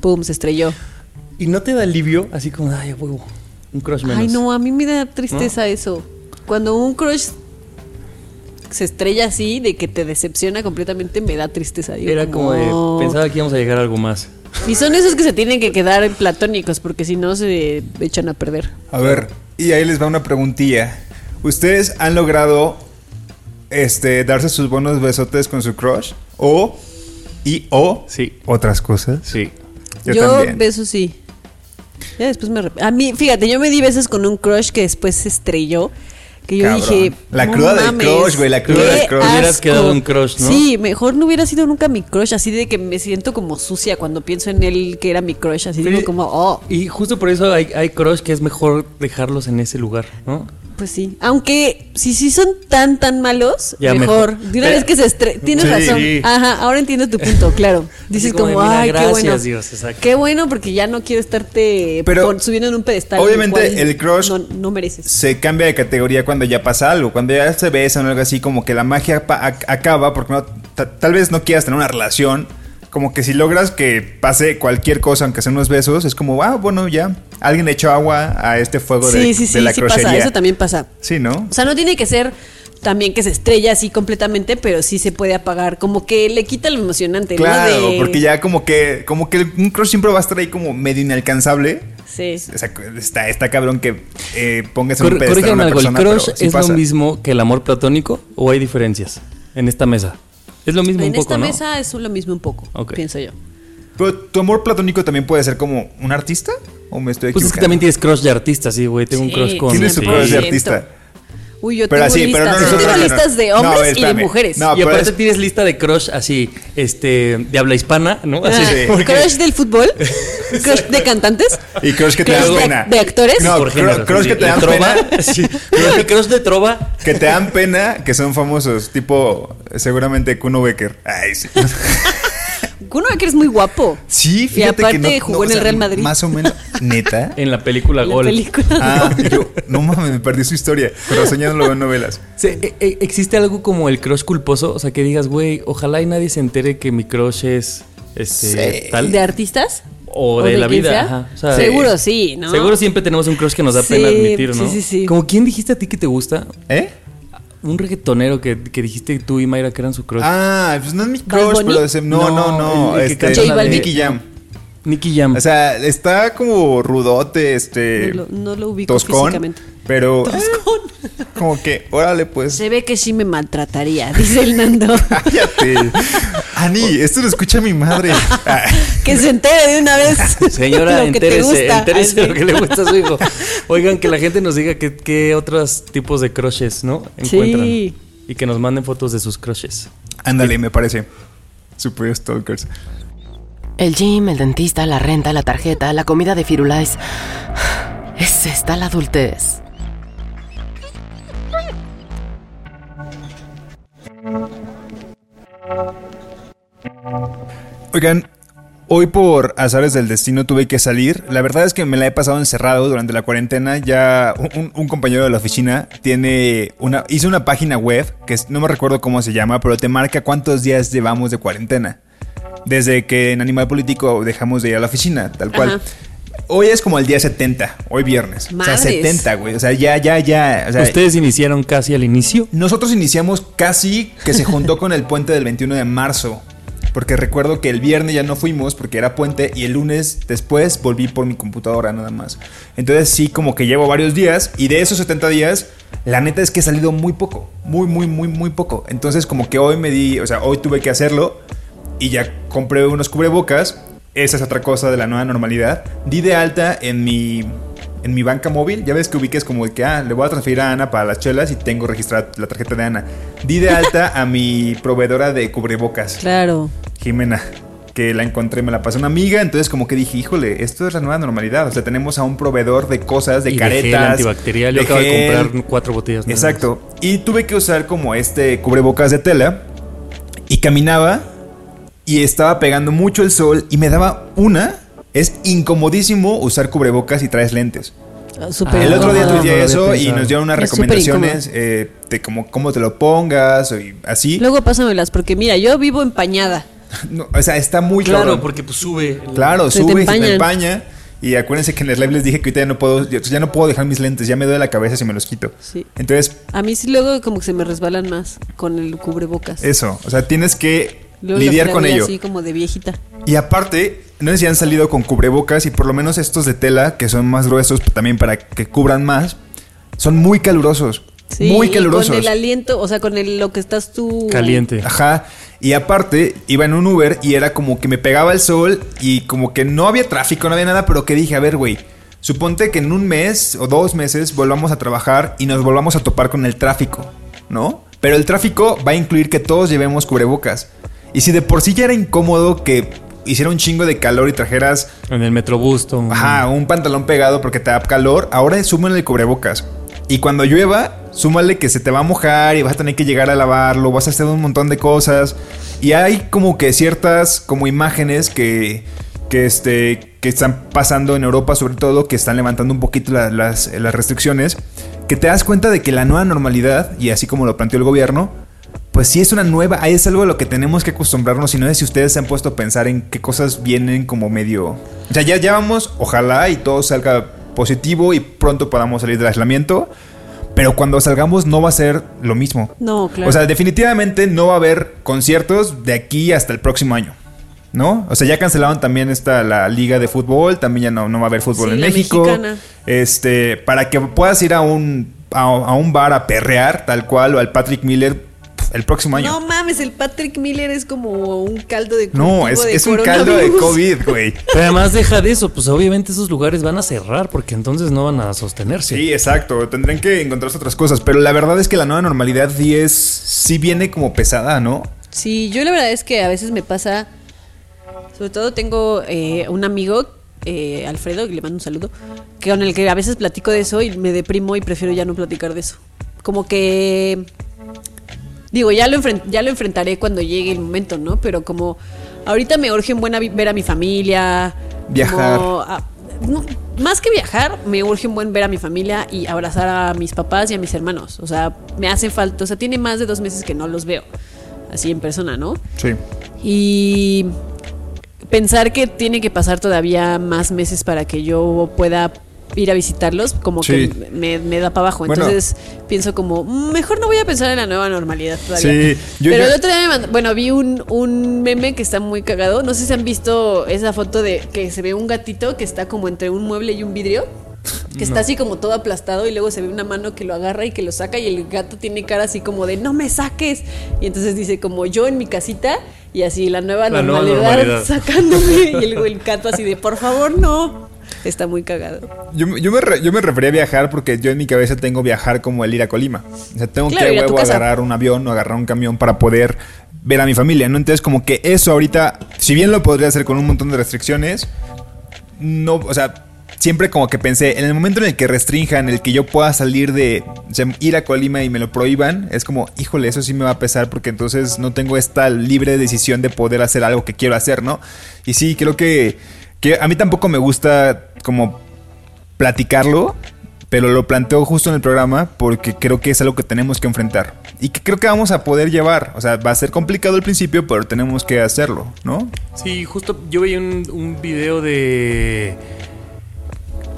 pum, se estrelló. ¿Y no te da alivio? Así como, ay, huevo. Un crush menos. Ay, no, a mí me da tristeza eso. Cuando un crush se estrella así, de que te decepciona completamente, me da tristeza. Digo, Era como de, pensaba que íbamos a llegar a algo más. Y son esos que se tienen que quedar en platónicos, porque si no se echan a perder. A ver, y ahí les va una preguntilla. ¿Ustedes han logrado este, darse sus buenos besotes con su crush. O, y o, Sí. otras cosas. Sí. Yo, Yo, besos sí. Ya después me A mí, fíjate, yo me di besos con un crush que después se estrelló. Que yo Cabrón. dije. La "No cruda del crush, güey, la cruda del crush". Hubieras asco". quedado un crush, ¿no? Sí, mejor no hubiera sido nunca mi crush. Así de que me siento como sucia cuando pienso en él que era mi crush. Así digo Sí. como, oh, Y justo por eso hay, hay crush que es mejor dejarlos en ese lugar, ¿no? Pues sí. Aunque si sí son tan, tan malos, Ya mejor. De una vez que se estre... Tienes Sí. razón. Sí. Ajá, ahora entiendo tu punto, claro. [laughs] Dices como como, de, mira, ay, gracias, qué bueno. Dios, exacto. Qué bueno porque ya no quiero estarte Pero, subiendo en un pedestal. obviamente, el crush- No, no mereces. Se cambia de categoría cuando ya pasa algo. Cuando ya se besan o algo así, como que la magia acaba porque no, ta- tal vez no quieras tener una relación. Como que si logras que pase cualquier cosa, aunque sean unos besos, es como, ah, bueno, ya. Alguien echó agua a este fuego de, Sí, sí, sí, de la sí crochería. pasa. Eso también pasa. Sí, ¿no? O sea, no tiene que ser también que se estrella así completamente, pero sí se puede apagar. Como que le quita lo emocionante, Claro, ¿no? De- porque ya como que, como que un crush siempre va a estar ahí como medio inalcanzable. Sí. O sea, está, está cabrón que eh, pongas en un pedestal a una algo, ¿el persona, crush sí es pasa. lo mismo que el amor platónico o hay diferencias en esta mesa? Es lo mismo En un poco, esta ¿no? mesa es lo mismo un poco, pienso yo. Pero tu amor platónico también puede ser como un artista o me estoy Pues es que también tienes crush de artista, sí, güey. Tengo un crush con... ¿Quién es tu sí. crush de 100%. artista? Uy, yo Pero tengo así, pero listas. no, yo no, tengo no, no, listas de hombres ver, y de mujeres. No, y aparte es- tienes lista de crush así, este, de habla hispana, ¿no? Así Ah, porque- Crush del fútbol, [laughs] crush de cantantes, Y crush que te crush dan pena. de actores. No, por género, crush que te dan trova, pena. [laughs] sí. [laughs] Crush de trova. Que te dan pena, que son famosos, tipo seguramente Kuno Becker. Ay, sí. Uno que eres muy guapo. Sí, fíjate aparte que no, jugó no, en o el Real Madrid. Más o menos. [laughs] ¿Neta? En la película La Gol. película. Ah, y yo, no mames, me perdí su historia. Pero soñando lo veo en novelas. Sí, e- e- ¿Existe algo como el crush culposo? O sea, que digas, güey, ojalá y nadie se entere que mi crush es este Sí. tal. ¿De artistas? o de de la vida. Ajá. O sea, Seguro sí, ¿no? Seguro siempre tenemos un crush que nos da Sí, pena admitir, ¿no? sí, sí, sí. Como quién dijiste a ti que te gusta? ¿Eh? Un reggaetonero que, que dijiste tú y Mayra que eran su crush. Ah, pues no es mi ¿Bad crush, pero ese- no, no, no. No, el que este. Nicky Jam. Nicky Jam. O sea, está como rudote, este. No lo, no lo ubico toscón. físicamente. Pero. [laughs] eh, como que, órale, pues. Se ve que sí me maltrataría, [laughs] dice el Nando. Cállate. Ani, esto lo escucha mi madre. [laughs] Ah, que se entere de una vez. [laughs] Señora, lo que te entérese, gusta. entérese Así. lo que le gusta a su hijo. [laughs] Oigan, que la gente nos diga qué, qué otros tipos de crushes, ¿no? Encuentran. Sí. Y que nos manden fotos de sus crushes. Ándale, me parece. Super Stalkers. El gym, el dentista, la renta, la tarjeta, la comida de Firulais. Es esta la adultez. Oigan, hoy por azares del destino tuve que salir. La verdad es que me la he pasado encerrado durante la cuarentena. Ya un, un compañero de la oficina tiene una, hizo una página web que no me recuerdo cómo se llama, pero te marca cuántos días llevamos de cuarentena. Desde que en Animal Político dejamos de ir a la oficina, tal cual. Ajá. Hoy es como el día 70, hoy viernes. O sea, 70, güey. O sea, ya, ya, ya. O sea, ¿Ustedes iniciaron casi al inicio? nosotros iniciamos casi que se juntó con el puente del 21 de marzo. Porque recuerdo que el viernes ya no fuimos porque era puente y el lunes después volví por mi computadora nada más. Entonces sí, como que llevo varios días y de esos 70 días, la neta es que he salido muy poco. Muy, muy, muy, muy poco. Entonces como que hoy me di, o sea, hoy tuve que hacerlo y ya compré unos cubrebocas. Esa es otra cosa de la nueva normalidad. Di de alta en mi, en mi banca móvil. Ya ves que ubiques como de que, ah, le voy a transferir a Ana para las chelas y tengo registrada la tarjeta de Ana. Di de alta a mi proveedora de cubrebocas, Claro. Jimena. Que la encontré, me la pasó una amiga, entonces como que dije, híjole, esto es la nueva normalidad. O sea, tenemos a un proveedor de cosas, de y caretas. de gel antibacterial. Yo acabo de gel. comprar cuatro botellas. nuevas. Exacto. Y tuve que usar como este cubrebocas de tela. Y caminaba. Y estaba pegando mucho el sol. Y me daba una. Es incomodísimo usar cubrebocas y traes lentes. Ah, Súper el otro día tuiteé No eso y nos dieron unas Es recomendaciones eh, de cómo, cómo te lo pongas y así. Luego pásamelas, porque mira, yo vivo empañada. [laughs] No, o sea, está muy Claro, cabrón. porque pues sube. Claro, Se te sube y se te empaña. Y acuérdense que en el live les dije que ahorita ya no puedo, ya- no puedo dejar mis lentes, ya me duele la cabeza si me los quito. Sí. Entonces, A mí sí luego como que se me resbalan más con el cubrebocas. eso, o sea, tienes que Luego lidiar con ello. así como de viejita. Y aparte, no sé si han salido con cubrebocas y por lo menos estos de tela, que son más gruesos también para que cubran más, son muy calurosos. Sí, muy y calurosos. Con el aliento, o sea, con el, lo que estás tú. Caliente. Ajá. Y aparte, iba en un Uber y era como que me pegaba el sol y como que no había tráfico, no había nada, pero que dije, a ver, güey, suponte que en un mes o dos meses volvamos a trabajar y nos volvamos a topar con el tráfico, ¿no? Pero el tráfico va a incluir que todos llevemos cubrebocas. Y si de por sí ya era incómodo que hiciera un chingo de calor y trajeras, En el Metrobús. ajá, un pantalón pegado porque te da calor, ahora súmale el cubrebocas. Y cuando llueva, súmale que se te va a mojar y vas a tener que llegar a lavarlo, vas a hacer un montón de cosas. Y hay como que ciertas como imágenes que, que, este, que están pasando en Europa sobre todo, que están levantando un poquito la- las, las restricciones, que te das cuenta de que la nueva normalidad, y así como lo planteó el gobierno, pues sí es una nueva, ahí es algo a lo que tenemos que acostumbrarnos y no sé si ustedes se han puesto a pensar en qué cosas vienen como medio... O sea, ya, ya vamos, ojalá y todo salga positivo y pronto podamos salir del aislamiento, pero cuando salgamos no va a ser lo mismo. No, claro. O sea, definitivamente no va a haber conciertos de aquí hasta el próximo año. ¿No? O sea, ya cancelaron también esta la liga de fútbol, también ya no, no va a haber fútbol Sí, en México. mexicana. Este, para que puedas ir a un a, a un bar a perrear, tal cual, o al Patrick Miller el próximo año. No mames, el Patrick Miller es como un caldo de No, es, de es un caldo de. COVID, güey. [laughs] Pero además deja de eso, pues obviamente esos lugares van a cerrar porque entonces no van a sostenerse. Sí, exacto. Tendrán que encontrarse otras cosas. Pero la verdad es que la nueva normalidad sí es. sí viene como pesada, ¿no? Sí, yo la verdad es que a veces me pasa, sobre todo tengo eh, un amigo, eh, Alfredo, que le mando un saludo, que con el que a veces platico de eso y me deprimo y prefiero ya no platicar de eso. Como que, digo, ya lo, ya lo enfrentaré cuando llegue el momento, ¿no? Pero como ahorita me urge en buena ver a mi familia. Viajar. como, ah, no, más que viajar, me urge en buen ver a mi familia y abrazar a mis papás y a mis hermanos. O sea, me hace falta, o sea, tiene más de dos meses que no los veo, así en persona, ¿no? Sí. Y pensar que tiene que pasar todavía más meses para que yo pueda ir a visitarlos, como Sí. que me, me da para abajo. Bueno. Entonces pienso como, "Mm, mejor no voy a pensar en la nueva normalidad todavía. Sí, yo Pero ya- el otro día me mandó- bueno, vi un, un meme que está muy cagado. No sé si han visto esa foto de que se ve un gatito que está como entre un mueble y un vidrio. Que está así como todo aplastado y luego se ve una mano que lo agarra y que lo saca y el gato tiene cara así como de no me saques. Y entonces dice como yo en mi casita y así la nueva, La nueva normalidad, normalidad. sacándome [laughs] y el, el gato así de por favor no. [laughs] Está muy cagado. Yo, yo me re- yo me refería a viajar porque yo en mi cabeza tengo viajar como el ir a Colima. O sea, tengo Claro, que huevo agarrar un avión o agarrar un camión para poder ver a mi familia, ¿no? Entonces, como que eso ahorita, si bien lo podría hacer con un montón de restricciones, no, o sea, siempre como que pensé, en el momento en el que restrinjan, el que yo pueda salir de, o sea, ir a Colima y me lo prohíban, es como, híjole, eso sí me va a pesar porque entonces no tengo esta libre decisión de poder hacer algo que quiero hacer, ¿no? Y sí, creo que, que a mí tampoco me gusta como platicarlo, pero lo planteo justo en el programa porque creo que es algo que tenemos que enfrentar y que creo que vamos a poder llevar. O sea, va a ser complicado al principio, pero tenemos que hacerlo, ¿no? Sí, justo yo veía un, video de.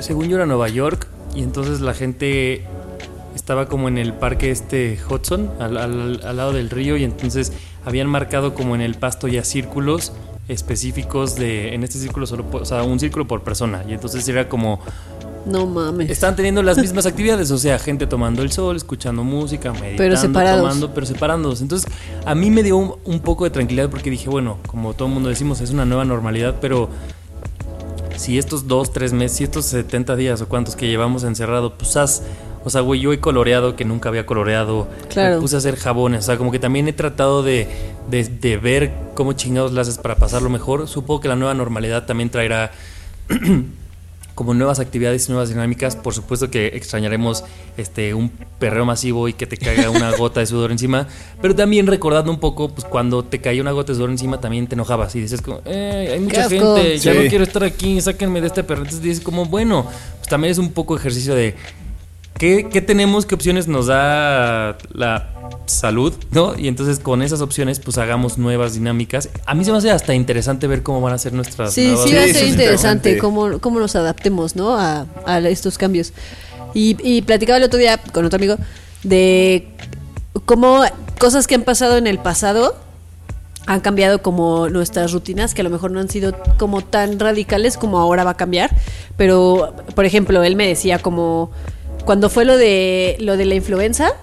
Según yo era Nueva York, y entonces la gente estaba como en el parque este Hudson, al lado del río, y entonces habían marcado como en el pasto ya círculos específicos de. En este círculo solo. O sea, un círculo por persona, y entonces era como. No mames. Estaban teniendo las mismas [laughs] actividades, o sea, gente tomando el sol, escuchando música, meditando, separados. tomando, pero separándose. Entonces, a mí me dio un, un poco de tranquilidad porque dije, bueno, como todo el mundo decimos, es una nueva normalidad, pero si estos dos, tres meses, si estos 70 días o cuantos que llevamos encerrado, pues haz, o sea, güey, yo he coloreado que nunca había coloreado, Claro. me puse a hacer jabones, o sea, como que también he tratado de, de, de ver cómo chingados las haces para pasarlo mejor. Supongo que la nueva normalidad también traerá [clears throat] como nuevas actividades y nuevas dinámicas. Por supuesto que extrañaremos este un perreo masivo y que te caiga una [laughs] gota de sudor encima. Pero también recordando un poco, pues cuando te caía una gota de sudor encima también te enojabas y dices como, eh, hay mucha gente, ya no quiero estar aquí, sáquenme de este perro. Entonces dices como, bueno, pues también es un poco ejercicio de ¿Qué, qué tenemos? ¿Qué opciones nos da la salud? ¿No? Y entonces con esas opciones pues hagamos nuevas dinámicas. A mí se me hace hasta interesante ver cómo van a ser nuestras Sí, nuevas sí va a ser interesante. cómo, cómo nos adaptemos, ¿no? A, a estos cambios. Y, y platicaba el otro día con otro amigo de cómo cosas que han pasado en el pasado han cambiado como nuestras rutinas, que a lo mejor no han sido como tan radicales como ahora va a cambiar. Pero, por ejemplo, él me decía como cuando fue lo de lo de la influenza,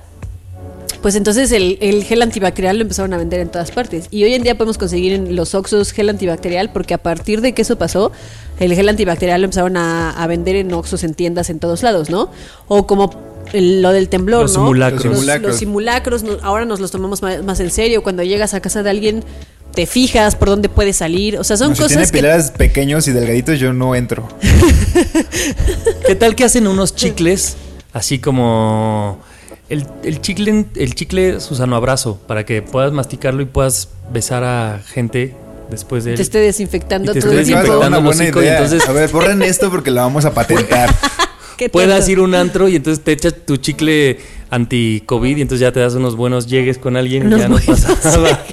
pues entonces el, el gel antibacterial lo empezaron a vender en todas partes. Y hoy en día podemos conseguir en los Oxxos gel antibacterial porque a partir de que eso pasó, el gel antibacterial lo empezaron a, a vender en Oxxos, en tiendas, en todos lados, ¿no? O como el- lo del temblor, Los ¿no? simulacros. Los, Simulacros. los simulacros, no- ahora nos los tomamos más, más en serio. Cuando llegas a casa de alguien, te fijas por dónde puedes salir. O sea, son No, si tiene cosas que... pilares pequeños y delgaditos, yo no entro. [laughs] ¿Qué tal que hacen unos chicles así como el, el chicle el chicle Susano Abrazo para que puedas masticarlo y puedas besar a gente después de él? Te esté desinfectando Y te todo esté el tiempo. desinfectando. una buena hocico y idea. entonces- A ver, borren esto porque lo vamos a patentar. [laughs] Qué Puedas ir a un antro y entonces te echas tu chicle anti-COVID y entonces ya te das unos buenos llegues con alguien y ya no pasa [laughs] nada.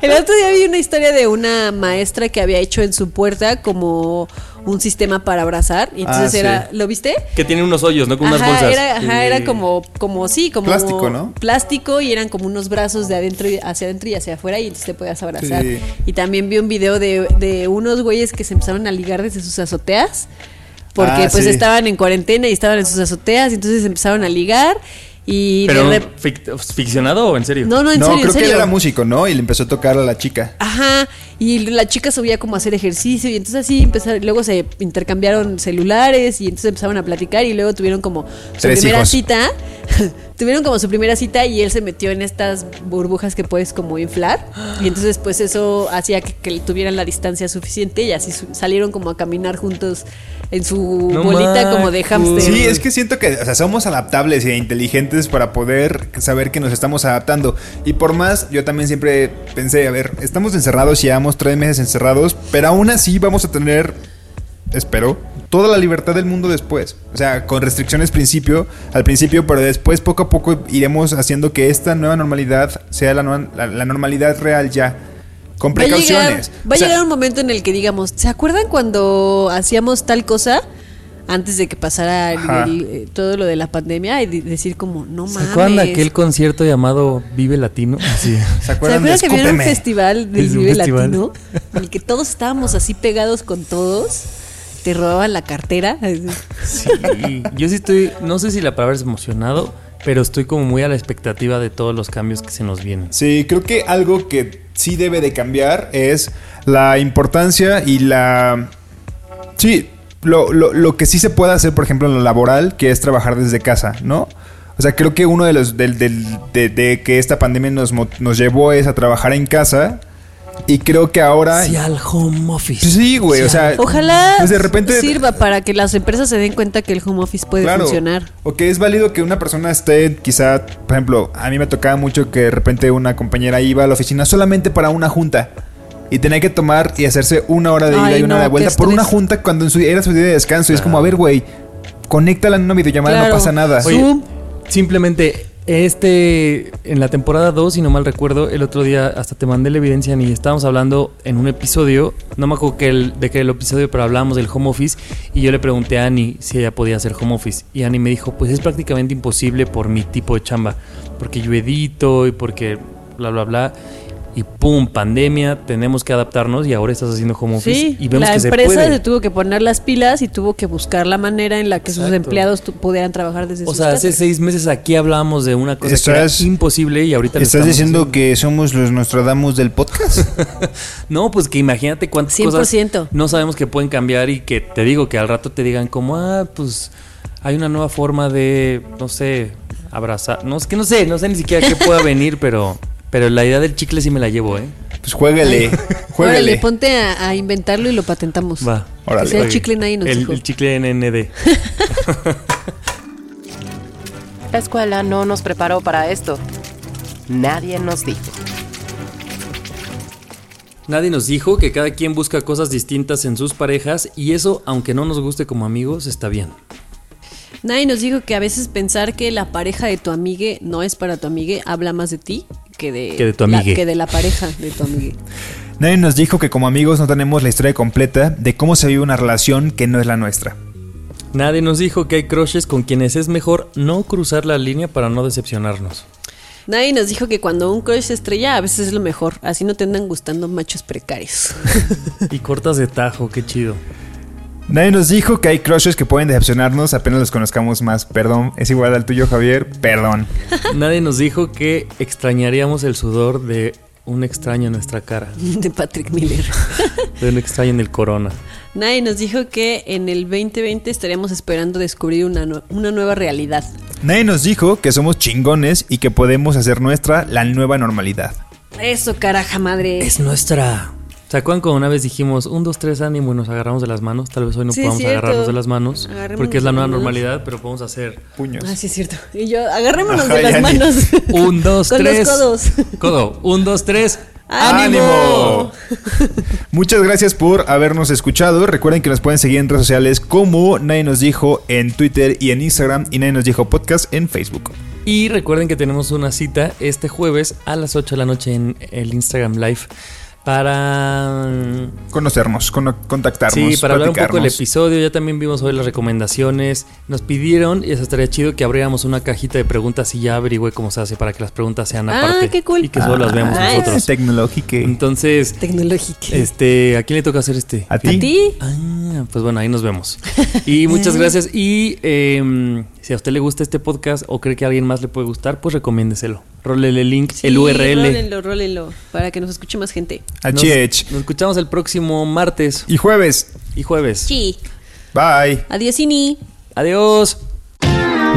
El otro día vi una historia de una maestra que había hecho en su puerta como un sistema para abrazar. Y entonces Ah, sí. era, ¿lo viste? Que tiene unos hoyos, ¿no? Con unas bolsas. Era, ajá, Sí. era como, como sí, como Plástico, ¿no? Plástico y eran como unos brazos de adentro y hacia adentro y hacia afuera y entonces te podías abrazar. Sí. Y también vi un video de, de unos güeyes que se empezaron a ligar desde sus azoteas. Porque Ah, pues estaban en cuarentena y estaban en sus azoteas y entonces empezaron a ligar y ¿Pero de rep- fic- ficcionado o en serio? No, no, en no, serio, en creo que él era músico, ¿no? Y le empezó a tocar a la chica. Ajá, y la chica subía como a hacer ejercicio y entonces así empezaron, luego se intercambiaron celulares y entonces empezaron a platicar y luego tuvieron como su Tres primera hijos. cita, [laughs] tuvieron como su primera cita y él se metió en estas burbujas que puedes como inflar y entonces pues eso hacía que, que tuvieran la distancia suficiente y así su- salieron como a caminar juntos en su No bolita como de hámster. Sí, es que siento que o sea, somos adaptables e inteligentes para poder saber que nos estamos adaptando. Y por más, yo también siempre pensé, a ver, estamos encerrados, llevamos tres meses encerrados, pero aún así vamos a tener, espero, toda la libertad del mundo después. O sea, con restricciones principio, al principio, pero después poco a poco iremos haciendo que esta nueva normalidad sea la, nueva- la- la normalidad real ya. Con Va a llegar, precauciones. va a O sea, llegar un momento en el que digamos, ¿se acuerdan cuando hacíamos tal cosa? Antes de que pasara el- Ajá. el- eh, todo lo de la pandemia y de- decir como, no ¿Se mames. acuerdan de aquel concierto llamado Vive Latino? [laughs] Sí. ¿Se ¿Se acuerdan de acuerdan que había un festival del Vive festival. Latino? En el que todos estábamos así pegados con todos. Te robaban la cartera. [laughs] Sí, yo sí estoy, no sé si la palabra es emocionado, pero estoy como muy a la expectativa de todos los cambios que se nos vienen. Sí, creo que algo que sí debe de cambiar es la importancia y la... Sí, lo, lo- lo que sí se puede hacer, por ejemplo, en lo laboral, que es trabajar desde casa, ¿no? O sea, creo que uno de los... del- del- de, de que esta pandemia nos, mo- nos llevó es a trabajar en casa. Y creo que ahora... Sí, al home office. Sí, güey, o sea... Ojalá pues de repente... sirva para que las empresas se den cuenta que el home office puede Claro. funcionar. O que es válido que una persona esté, quizá, por ejemplo, a mí me tocaba mucho que de repente una compañera iba a la oficina solamente para una junta. Y tenía que tomar y hacerse una hora de ida Ay, y una no, de vuelta por una junta cuando en su, era su día de descanso. Y es como, a ver, güey, conéctala en una videollamada, Claro. no pasa nada. Oye, simplemente este en la temporada 2, si no mal recuerdo, el otro día hasta te mandé la evidencia y estábamos hablando en un episodio, no me acuerdo que el, de qué el episodio, pero hablábamos del home office y yo le pregunté a Annie si ella podía hacer home office y Annie me dijo, pues es prácticamente imposible por mi tipo de chamba, porque yo edito y porque bla bla bla. Y pum, pandemia, tenemos que adaptarnos y ahora estás haciendo home office Sí, y vemos la que se empresa puede. se tuvo que poner las pilas y tuvo que buscar la manera en la que sus empleados pudieran trabajar desde O sus sea, hace seis meses aquí hablábamos de una cosa Estás- que era imposible y ahorita lo ¿Estás diciendo haciendo. que somos los Nostradamus del podcast? [laughs] No, pues que imagínate cuántas 100%. cosas no sabemos que pueden cambiar y que te digo que al rato te digan como, ah, pues hay una nueva forma de, no sé, abrazar. No, es que no sé, no sé ni siquiera qué pueda [laughs] venir, pero, pero la idea del chicle sí me la llevo, ¿eh? pues juéguele, [laughs] Órale, juéguele. ponte a, a inventarlo y lo patentamos. Va. Órale. Que sea el chicle nadie nos el, dijo. el chicle NND. [laughs] La escuela no nos preparó para esto. Nadie nos dijo. Nadie nos dijo que cada quien busca cosas distintas en sus parejas y eso, aunque no nos guste como amigos, está bien. Nadie nos dijo que a veces pensar que la pareja de tu amigue no es para tu amigue habla más de ti que de, Que de tu la, amigue. que de la pareja de tu amigue. Nadie nos dijo que como amigos no tenemos la historia completa de cómo se vive una relación que no es la nuestra. Nadie nos dijo que hay crushes con quienes es mejor no cruzar la línea para no decepcionarnos. Nadie nos dijo que cuando un crush se estrella a veces es lo mejor, así no te andan gustando machos precarios. [laughs] Y cortas de tajo, qué chido. Nadie nos dijo que hay crushes que pueden decepcionarnos apenas los conozcamos más. Perdón, es igual al tuyo, Javier. Perdón. [laughs] Nadie nos dijo que extrañaríamos el sudor de un extraño en nuestra cara. [laughs] De Patrick Miller. [laughs] De un extraño en el corona. Nadie nos dijo que en el 2020 estaríamos esperando descubrir una, una nueva realidad. Nadie nos dijo que somos chingones y que podemos hacer nuestra la nueva normalidad. Eso, caraja madre. Es nuestra. ¿Se acuerdan cuando una vez dijimos un, dos, tres ánimo y nos agarramos de las manos? Tal vez hoy no Sí, podamos cierto. agarrarnos de las manos Agarrémonos porque es la nueva normalidad, pero podemos hacer Puños. Ah, sí, es cierto. Y yo, agarrémonos Ajá, de las manos. [laughs] un, dos, Con tres. los codos. [laughs] Codo. Un, dos, tres. ¡Ánimo! [laughs] Muchas gracias por habernos escuchado. Recuerden que nos pueden seguir en redes sociales como Nadie nos dijo en Twitter y en Instagram y Nadie nos dijo podcast en Facebook. Y recuerden que tenemos una cita este jueves a las 8 de la noche en el Instagram Live para Conocernos, con- contactarnos. Sí, para hablar un poco del episodio, ya también vimos hoy las recomendaciones. Nos pidieron, y eso estaría chido, que abriéramos una cajita de preguntas y ya averigüe cómo se hace para que las preguntas sean Ah, aparte. qué cool. Y que solo las veamos Ah, nosotros. Tecnológica. Entonces, Tecnológica. este, ¿a quién le toca hacer este? ¿A ¿A ti? Ah, pues bueno, ahí nos vemos. [laughs] Y muchas gracias. Y eh, si a usted le gusta este podcast o cree que a alguien más le puede gustar, pues recomiéndeselo. Rólele el link, Sí, el URL. Rólenlo, rólenlo. Para que nos escuche más gente. Nos, nos escuchamos el próximo martes Y jueves. y jueves. Sí. Bye. Adiós, Ini. Adiós.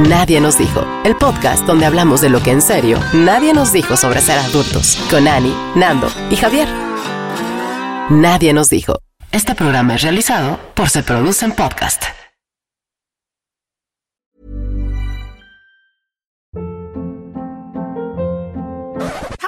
Nadie nos dijo. El podcast donde hablamos de lo que en serio nadie nos dijo sobre ser adultos. Con Ani, Nando y Javier. Nadie nos dijo. Este programa es realizado por Se Produce en Podcast.